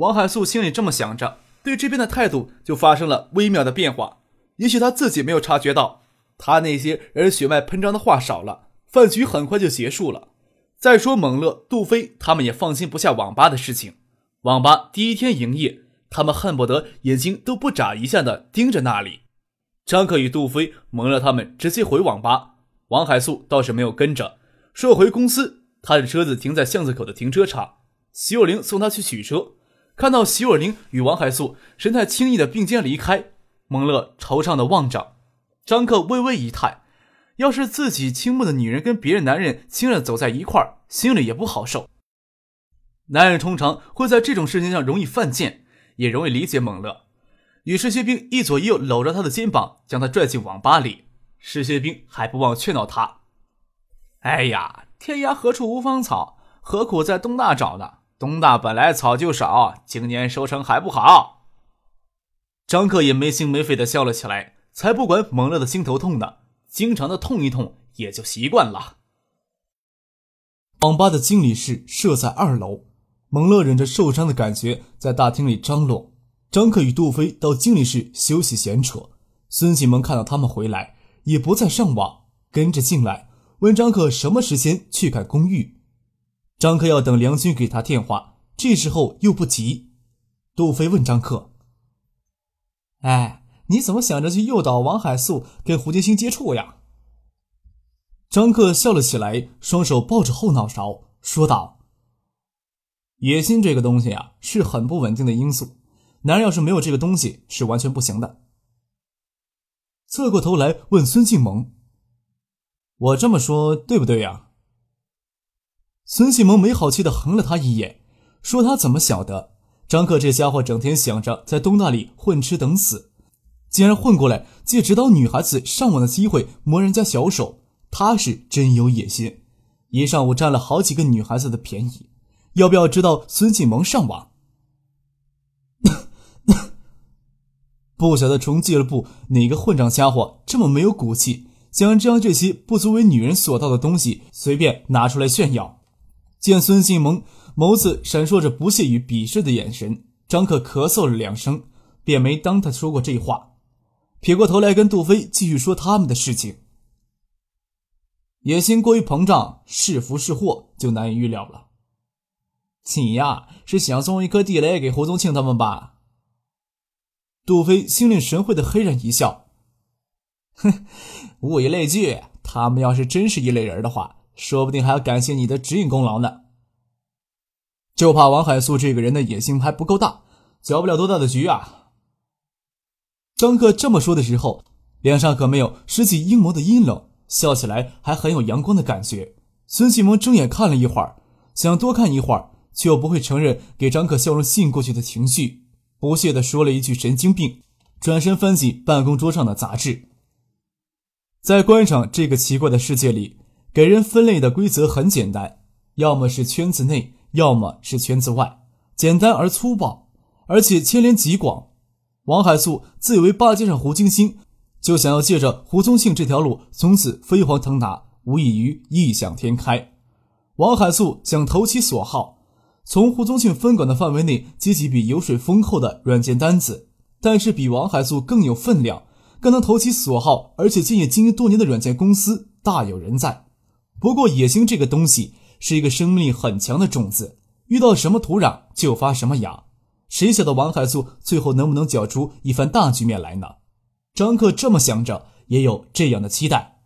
王海素心里这么想着，对这边的态度就发生了微妙的变化。也许他自己没有察觉到，他那些让人血脉喷张的话少了，饭局很快就结束了。再说蒙乐、杜飞他们也放心不下网吧的事情。网吧第一天营业，他们恨不得眼睛都不眨一下的盯着那里。张克与杜飞、蒙乐他们直接回网吧，王海素倒是没有跟着，说回公司，他的车子停在巷子口的停车场，徐有灵送他去取车。看到席尔琳与王海素神态轻易的并肩离开，蒙乐惆怅的望着张克，微微一叹：要是自己倾慕的女人跟别的男人亲热走在一块儿，心里也不好受。男人通常会在这种事情上容易犯贱，也容易理解蒙乐。与石学兵一左一右搂着他的肩膀，将他拽进网吧里。石学兵还不忘劝导他：“哎呀，天涯何处无芳草，何苦在东大找呢？”东大本来草就少，今年收成还不好。张克也没心没肺的笑了起来，才不管蒙乐的心头痛呢，经常的痛一痛也就习惯了。网吧的经理室设在二楼，蒙乐忍着受伤的感觉在大厅里张罗。张克与杜飞到经理室休息闲扯。孙启蒙看到他们回来，也不再上网，跟着进来问张克什么时间去看公寓。张克要等梁军给他电话，这时候又不急。杜飞问张克：“哎，你怎么想着去诱导王海素跟胡金星接触呀？”张克笑了起来，双手抱着后脑勺，说道：“野心这个东西啊，是很不稳定的因素。男人要是没有这个东西，是完全不行的。”侧过头来问孙静萌：“我这么说对不对呀？”孙继萌没好气的横了他一眼，说：“他怎么晓得？张克这家伙整天想着在东大里混吃等死，竟然混过来借指导女孩子上网的机会摸人家小手，他是真有野心。一上午占了好几个女孩子的便宜，要不要知道孙继萌上网？不晓得从俱乐部哪个混账家伙这么没有骨气，将将这些不足为女人所道的东西随便拿出来炫耀。”见孙信萌眸子闪烁着不屑与鄙视的眼神，张克咳嗽了两声，便没当他说过这话，撇过头来跟杜飞继续说他们的事情。野心过于膨胀，是福是祸就难以预料了。你呀，是想送一颗地雷给胡宗庆他们吧？杜飞心领神会的嘿然一笑，哼，物以类聚，他们要是真是一类人的话。说不定还要感谢你的指引功劳呢。就怕王海素这个人的野心还不够大，搅不了多大的局啊。张克这么说的时候，脸上可没有失去阴谋的阴冷，笑起来还很有阳光的感觉。孙启萌睁眼看了一会儿，想多看一会儿，却又不会承认给张克笑容吸引过去的情绪，不屑地说了一句“神经病”，转身翻起办公桌上的杂志。在观赏这个奇怪的世界里。给人分类的规则很简单，要么是圈子内，要么是圈子外，简单而粗暴，而且牵连极广。王海素自以为巴结上胡金星，就想要借着胡宗庆这条路从此飞黄腾达，无异于异想天开。王海素想投其所好，从胡宗庆分管的范围内接几笔油水丰厚的软件单子，但是比王海素更有分量、更能投其所好，而且经营经营多年的软件公司大有人在。不过，野心这个东西是一个生命力很强的种子，遇到什么土壤就发什么芽。谁晓得王海素最后能不能搅出一番大局面来呢？张克这么想着，也有这样的期待。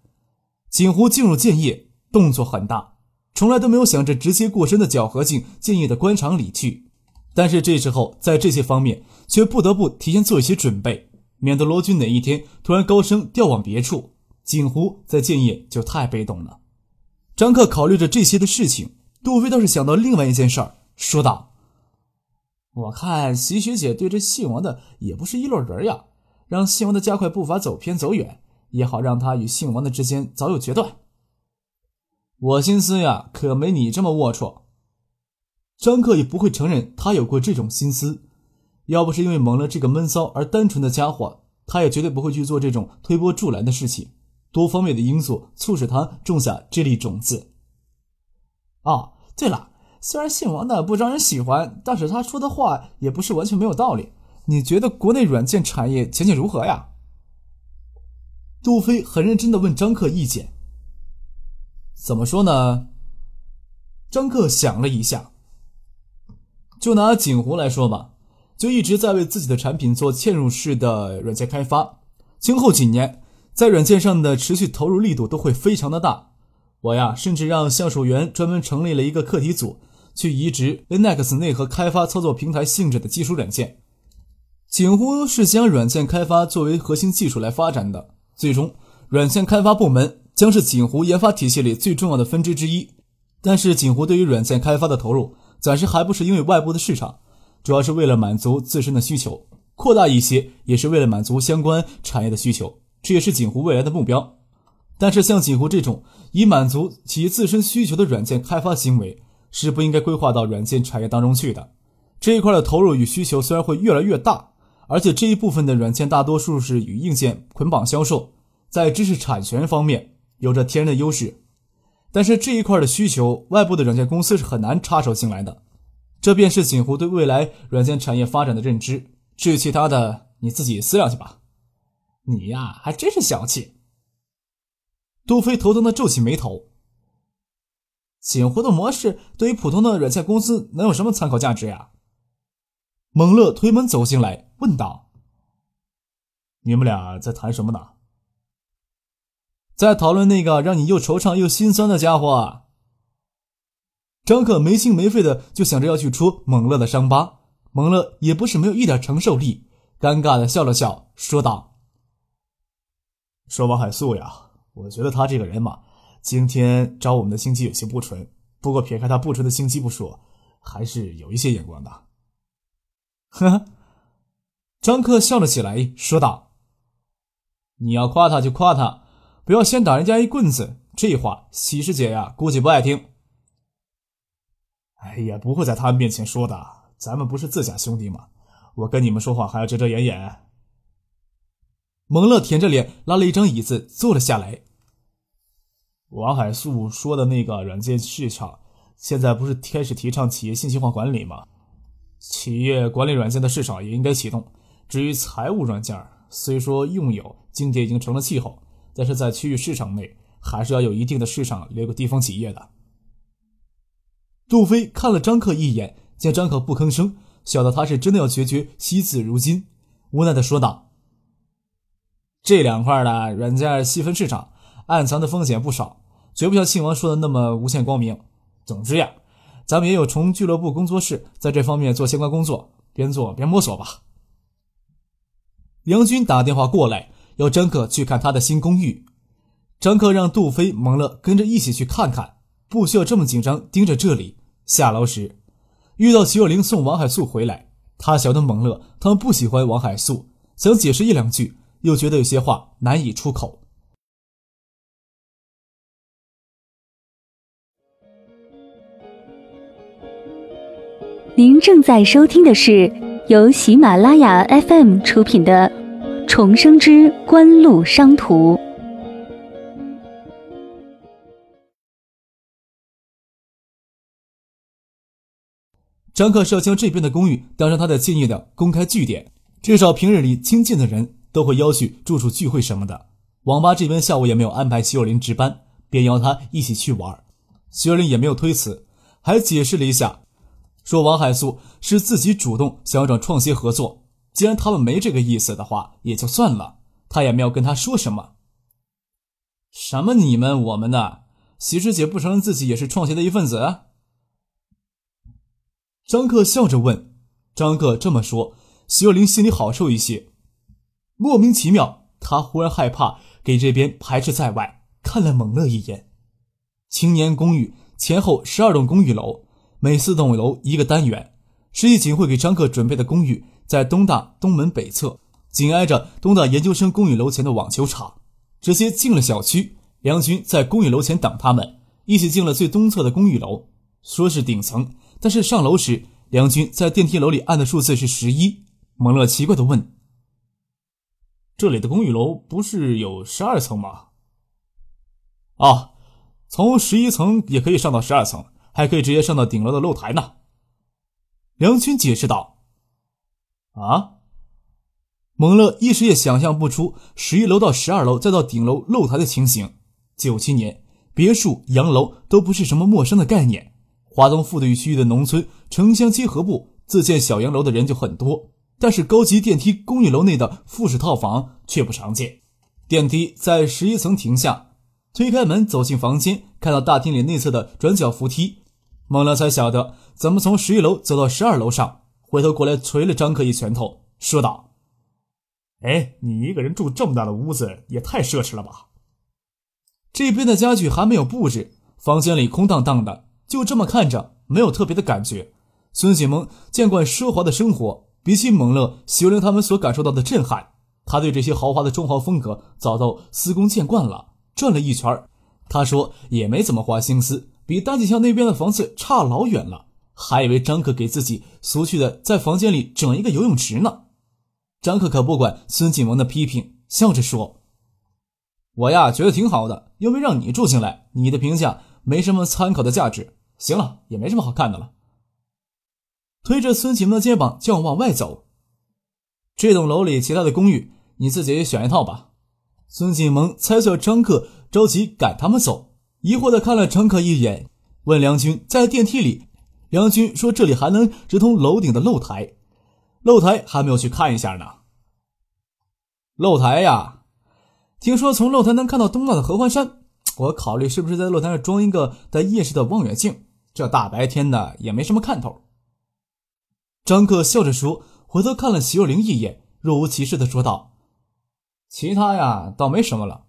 锦湖进入建业，动作很大，从来都没有想着直接过身的搅和进建业的官场里去。但是这时候，在这些方面却不得不提前做一些准备，免得罗军哪一天突然高升调往别处，锦湖在建业就太被动了。张克考虑着这些的事情，杜飞倒是想到另外一件事儿，说道：“我看席学姐对这姓王的也不是一路人呀，让姓王的加快步伐，走偏走远，也好让他与姓王的之间早有决断。我心思呀，可没你这么龌龊。张克也不会承认他有过这种心思，要不是因为蒙了这个闷骚而单纯的家伙，他也绝对不会去做这种推波助澜的事情。多方面的因素促使他种下这粒种子。哦，对了。虽然姓王的不招人喜欢，但是他说的话也不是完全没有道理。你觉得国内软件产业前景如何呀？杜飞很认真的问张克意见。怎么说呢？张克想了一下，就拿锦湖来说吧，就一直在为自己的产品做嵌入式的软件开发，今后几年在软件上的持续投入力度都会非常的大。我呀，甚至让销售员专门成立了一个课题组。去移植 Linux 内核开发操作平台性质的基础软件，锦湖是将软件开发作为核心技术来发展的。最终，软件开发部门将是锦湖研发体系里最重要的分支之一。但是，锦湖对于软件开发的投入暂时还不是因为外部的市场，主要是为了满足自身的需求，扩大一些也是为了满足相关产业的需求，这也是锦湖未来的目标。但是，像锦湖这种以满足企业自身需求的软件开发行为，是不应该规划到软件产业当中去的。这一块的投入与需求虽然会越来越大，而且这一部分的软件大多数是与硬件捆绑销售，在知识产权方面有着天然的优势。但是这一块的需求，外部的软件公司是很难插手进来的。这便是锦湖对未来软件产业发展的认知。至于其他的，你自己思量去吧。你呀，还真是小气。杜飞头疼的皱起眉头。锦湖的模式对于普通的软件公司能有什么参考价值呀？蒙乐推门走进来，问道：“你们俩在谈什么呢？”在讨论那个让你又惆怅又心酸的家伙。张可没心没肺的就想着要去戳蒙乐的伤疤，蒙乐也不是没有一点承受力，尴尬的笑了笑，说道：“说王海素呀，我觉得他这个人嘛。”今天找我们的心机有些不纯，不过撇开他不纯的心机不说，还是有一些眼光的。呵呵，张克笑了起来，说道：“你要夸他就夸他，不要先打人家一棍子。这话喜师姐呀，估计不爱听。”哎呀，不会在他们面前说的，咱们不是自家兄弟吗？我跟你们说话还要遮遮掩掩。蒙乐舔着脸拉了一张椅子坐了下来。王海素说的那个软件市场，现在不是开始提倡企业信息化管理吗？企业管理软件的市场也应该启动。至于财务软件，虽说用友今天已经成了气候，但是在区域市场内，还是要有一定的市场留给地方企业的。杜飞看了张克一眼，见张克不吭声，晓得他是真的要决绝惜字如金，无奈的说道：“这两块的软件细分市场，暗藏的风险不少。”绝不像庆王说的那么无限光明。总之呀，咱们也有从俱乐部工作室在这方面做相关工作，边做边摸索吧。杨军打电话过来，要张克去看他的新公寓。张克让杜飞、蒙乐跟着一起去看看，不需要这么紧张盯着这里。下楼时，遇到齐若琳送王海素回来，他晓得蒙乐他们不喜欢王海素，想解释一两句，又觉得有些话难以出口。您正在收听的是由喜马拉雅 FM 出品的《重生之官路商途》。张克是要将这边的公寓当成他的建业的公开据点，至少平日里亲近的人都会邀去住处聚会什么的。网吧这边下午也没有安排徐若琳值班，便邀他一起去玩。徐若琳也没有推辞，还解释了一下。说王海素是自己主动想要找创新合作，既然他们没这个意思的话，也就算了，他也没有跟他说什么。什么你们我们的，喜师姐不承认自己也是创新的一份子？张克笑着问。张克这么说，徐若琳心里好受一些。莫名其妙，他忽然害怕给这边排斥在外，看了蒙乐一眼。青年公寓前后十二栋公寓楼。每四栋楼一个单元，十一警会给张克准备的公寓在东大东门北侧，紧挨着东大研究生公寓楼前的网球场。直接进了小区，梁军在公寓楼前等他们，一起进了最东侧的公寓楼，说是顶层，但是上楼时，梁军在电梯楼里按的数字是十一。蒙乐奇怪地问：“这里的公寓楼不是有十二层吗？”“啊，从十一层也可以上到十二层，还可以直接上到顶楼的露台呢。”梁军解释道。“啊？”蒙乐一时也想象不出十一楼到十二楼再到顶楼露台的情形。九七年，别墅、洋楼都不是什么陌生的概念。华东富地区域的农村城乡结合部，自建小洋楼的人就很多，但是高级电梯公寓楼内的复式套房却不常见。电梯在十一层停下，推开门走进房间，看到大厅里内侧的转角扶梯，孟良才晓得怎么从十一楼走到十二楼上。回头过来捶了张克一拳头，说道。哎，你一个人住这么大的屋子，也太奢侈了吧！这边的家具还没有布置，房间里空荡荡的，就这么看着，没有特别的感觉。孙启蒙见惯奢华的生活，比起蒙乐、修玲他们所感受到的震撼，他对这些豪华的中华风格早都司空见惯了。转了一圈，他说也没怎么花心思，比大锦校那边的房子差老远了，还以为张可给自己俗气的在房间里整一个游泳池呢。张克可不管孙锦文的批评，笑着说：“我呀，觉得挺好的，又没让你住进来，你的评价没什么参考的价值。行了，也没什么好看的了。”推着孙启萌的肩膀就要往外走。这栋楼里其他的公寓，你自己选一套吧。孙启萌猜测张克着急赶他们走，疑惑的看了张克一眼，问梁军在电梯里。梁军说：“这里还能直通楼顶的露台。”露台还没有去看一下呢。露台呀，听说从露台能看到东大的合欢山，我考虑是不是在露台上装一个带夜视的望远镜，这大白天的也没什么看头。张克笑着说，回头看了徐若琳一眼，若无其事的说道：“其他呀，倒没什么了。”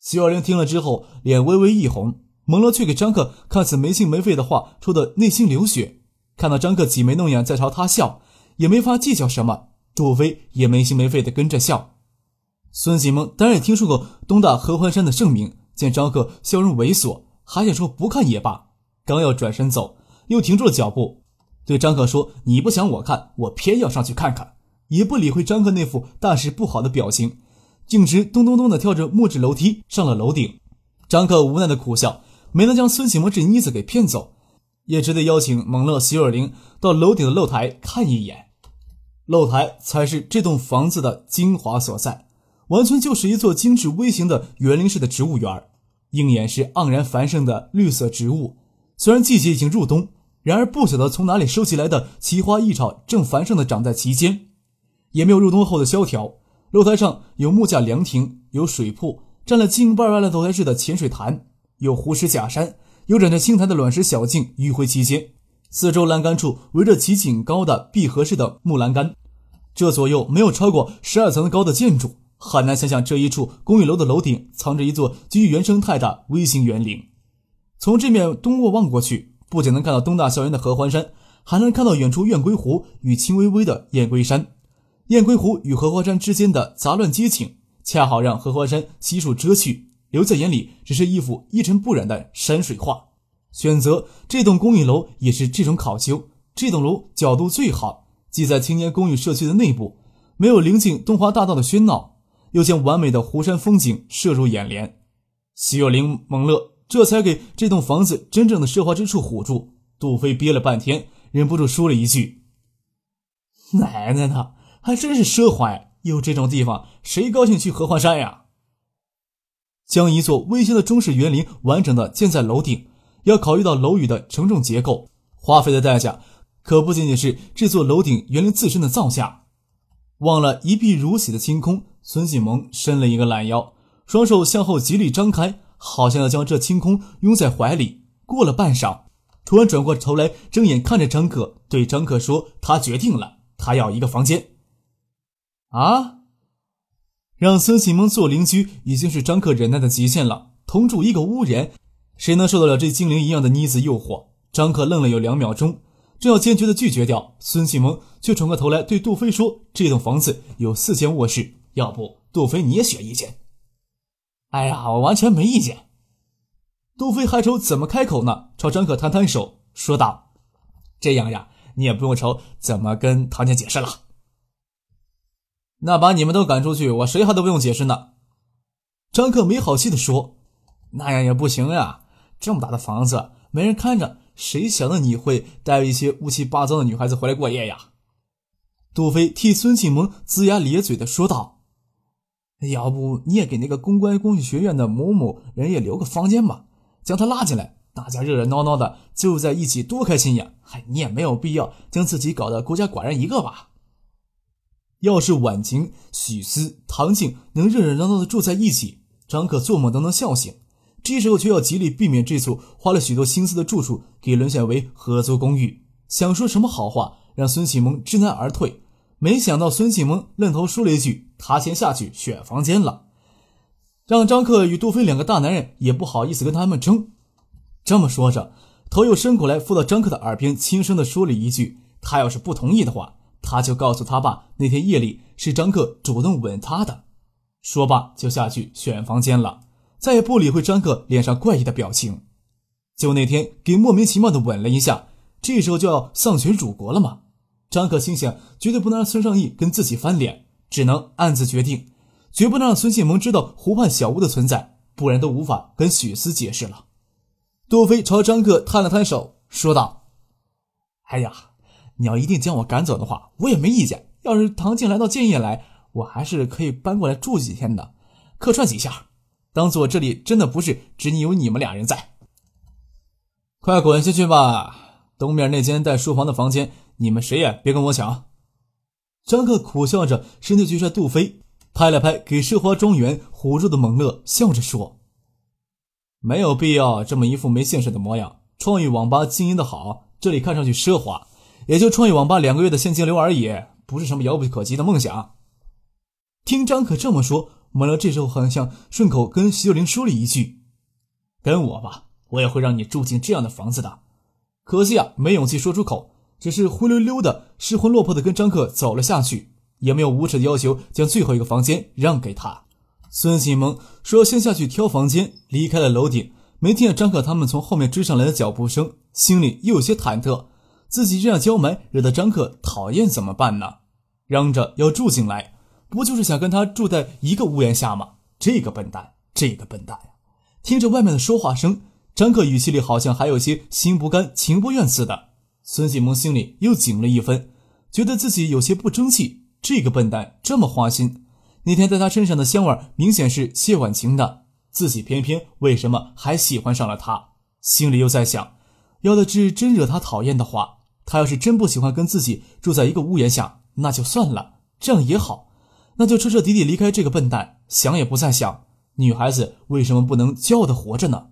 徐若琳听了之后，脸微微一红，蒙了却给张克看似没心没肺的话，说的内心流血。看到张克挤眉弄眼在朝他笑。也没法计较什么，杜飞也没心没肺的跟着笑。孙锦萌当然也听说过东大合欢山的盛名，见张克笑容猥琐，还想说不看也罢，刚要转身走，又停住了脚步，对张克说：“你不想我看，我偏要上去看看。”也不理会张克那副大事不好的表情，径直咚咚咚的跳着木质楼梯上了楼顶。张克无奈的苦笑，没能将孙锦萌这妮子给骗走，也只得邀请蒙乐、席尔玲到楼顶的露台看一眼。露台才是这栋房子的精华所在，完全就是一座精致微型的园林式的植物园，应眼是盎然繁盛的绿色植物。虽然季节已经入冬，然而不晓得从哪里收集来的奇花异草正繁盛的长在其间，也没有入冬后的萧条。露台上有木架凉亭，有水铺，占了近半万的露台式的浅水潭，有湖石假山，有染着青苔的卵石小径迂回其间。四周栏杆处围着几景高的闭合式的木栏杆，这左右没有超过十二层高的建筑，很难想象这一处公寓楼的楼顶藏着一座基于原生态的微型园林。从这面东卧望过去，不仅能看到东大校园的合欢山，还能看到远处雁归湖与青微微的雁归山。雁归湖与合欢山之间的杂乱街景，恰好让合欢山悉数遮去，留在眼里只是一幅一尘不染的山水画。选择这栋公寓楼也是这种考究。这栋楼角度最好，既在青年公寓社区的内部，没有临近东华大道的喧闹，又将完美的湖山风景射入眼帘。徐有灵、蒙乐这才给这栋房子真正的奢华之处唬住。杜飞憋了半天，忍不住说了一句：“奶奶的，还真是奢华呀！有这种地方，谁高兴去荷花山呀？”将一座微型的中式园林完整的建在楼顶。要考虑到楼宇的承重结构，花费的代价可不仅仅是这座楼顶园林自身的造价。望了一碧如洗的星空，孙锦萌伸了一个懒腰，双手向后极力张开，好像要将这清空拥在怀里。过了半晌，突然转过头来，睁眼看着张可，对张可说：“他决定了，他要一个房间。”啊！让孙启蒙做邻居已经是张可忍耐的极限了，同住一个屋檐。谁能受得了这精灵一样的妮子诱惑？张克愣了有两秒钟，正要坚决的拒绝掉，孙启蒙却转过头来对杜飞说：“这栋房子有四间卧室，要不杜飞你也选一间？”哎呀，我完全没意见。杜飞还愁怎么开口呢，朝张克摊摊手，说道：“这样呀，你也不用愁怎么跟唐姐解释了。那把你们都赶出去，我谁还都不用解释呢。”张克没好气的说：“那样也不行呀，这么大的房子没人看着，谁想到你会带一些乌七八糟的女孩子回来过夜呀？”杜飞替孙庆萌龇牙咧嘴的说道：“要不你也给那个公关工艺学院的某某人也留个房间吧。”将他拉进来，大家热热闹闹的就在一起，多开心呀！嗨，你也没有必要将自己搞得孤家寡人一个吧？要是婉晴、许思、唐静能热热闹闹的住在一起，张可做梦都能笑醒。这时候却要极力避免这处花了许多心思的住处给沦陷为合租公寓。想说什么好话让孙启蒙知难而退，没想到孙启蒙愣头说了一句：“他先下去选房间了。”让张克与杜飞两个大男人也不好意思跟他们争。这么说着，头又伸过来，附到张克的耳边，轻声的说了一句：“他要是不同意的话，他就告诉他爸，那天夜里是张克主动吻他的。”说罢就下去选房间了，再也不理会张克脸上怪异的表情。就那天给莫名其妙的吻了一下，这时候就要丧权辱国了吗？张克心想，绝对不能让孙尚义跟自己翻脸，只能暗自决定。绝不能让孙庆萌知道湖畔小屋的存在，不然都无法跟许思解释了。杜飞朝张克摊了摊手，说道：“哎呀，你要一定将我赶走的话，我也没意见。要是唐静来到建业来，我还是可以搬过来住几天的，客串几下，当做这里真的不是只你有你们俩人在。快滚下去吧！东面那间带书房的房间，你们谁也别跟我抢。”张克苦笑着，身体去踹杜飞。拍了拍给奢华庄园唬住的蒙乐，笑着说：“没有必要这么一副没见识的模样。创意网吧经营的好，这里看上去奢华，也就创意网吧两个月的现金流而已，不是什么遥不可及的梦想。”听张可这么说，蒙乐这时候好像顺口跟徐秀玲说了一句：“跟我吧，我也会让你住进这样的房子的。”可惜啊，没勇气说出口，只是灰溜溜的、失魂落魄的跟张克走了下去。也没有无耻的要求将最后一个房间让给他。孙启蒙说先下去挑房间，离开了楼顶，没听见张克他们从后面追上来的脚步声，心里又有些忐忑。自己这样娇蛮，惹得张克讨厌怎么办呢？嚷着要住进来，不就是想跟他住在一个屋檐下吗？这个笨蛋，这个笨蛋！听着外面的说话声，张克语气里好像还有些心不甘情不愿似的。孙启蒙心里又紧了一分，觉得自己有些不争气。这个笨蛋这么花心，那天在他身上的香味明显是谢婉晴的，自己偏偏为什么还喜欢上了他？心里又在想，要的是真惹他讨厌的话，他要是真不喜欢跟自己住在一个屋檐下，那就算了，这样也好，那就彻彻底底离开这个笨蛋。想也不再想，女孩子为什么不能骄傲的活着呢？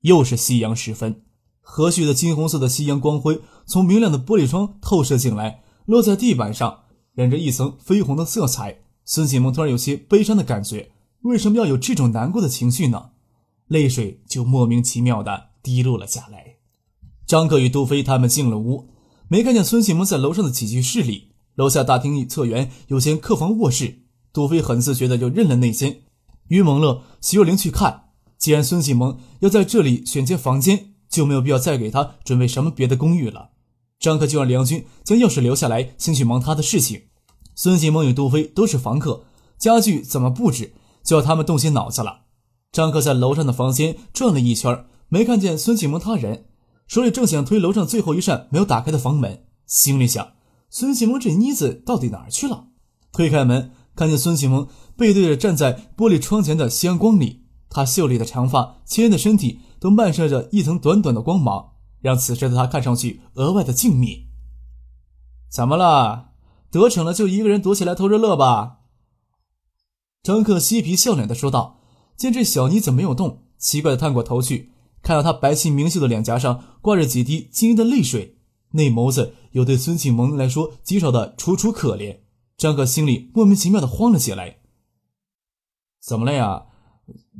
又是夕阳时分，和煦的金红色的夕阳光辉从明亮的玻璃窗透射进来，落在地板上。染着一层绯红的色彩，孙启蒙突然有些悲伤的感觉。为什么要有这种难过的情绪呢？泪水就莫名其妙的滴落了下来。张克与杜飞他们进了屋，没看见孙启蒙在楼上的起居室里。楼下大厅一侧园有间客房卧室，杜飞很自觉的就认了那间。于蒙乐、徐若琳去看，既然孙启蒙要在这里选间房间，就没有必要再给他准备什么别的公寓了。张克就让梁军将钥匙留下来，先去忙他的事情。孙启蒙与杜飞都是房客，家具怎么布置，就要他们动些脑子了。张克在楼上的房间转了一圈，没看见孙启蒙他人，手里正想推楼上最后一扇没有打开的房门，心里想：孙启蒙这妮子到底哪儿去了？推开门，看见孙启蒙背对着站在玻璃窗前的夕阳光里，他秀丽的长发、纤纤的身体都漫射着一层短短的光芒，让此时的他看上去额外的静谧。怎么了？得逞了，就一个人躲起来偷着乐吧。”张克嬉皮笑脸的说道。见这小妮子没有动，奇怪的探过头去，看到她白皙明秀的脸颊上挂着几滴晶莹的泪水，那眸子有对孙启蒙来说极少的楚楚可怜。张克心里莫名其妙的慌了起来。怎么了呀？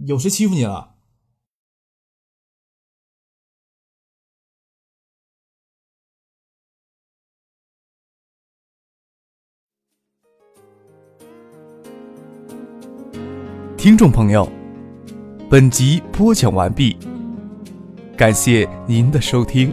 有谁欺负你了？听众朋友，本集播讲完毕，感谢您的收听。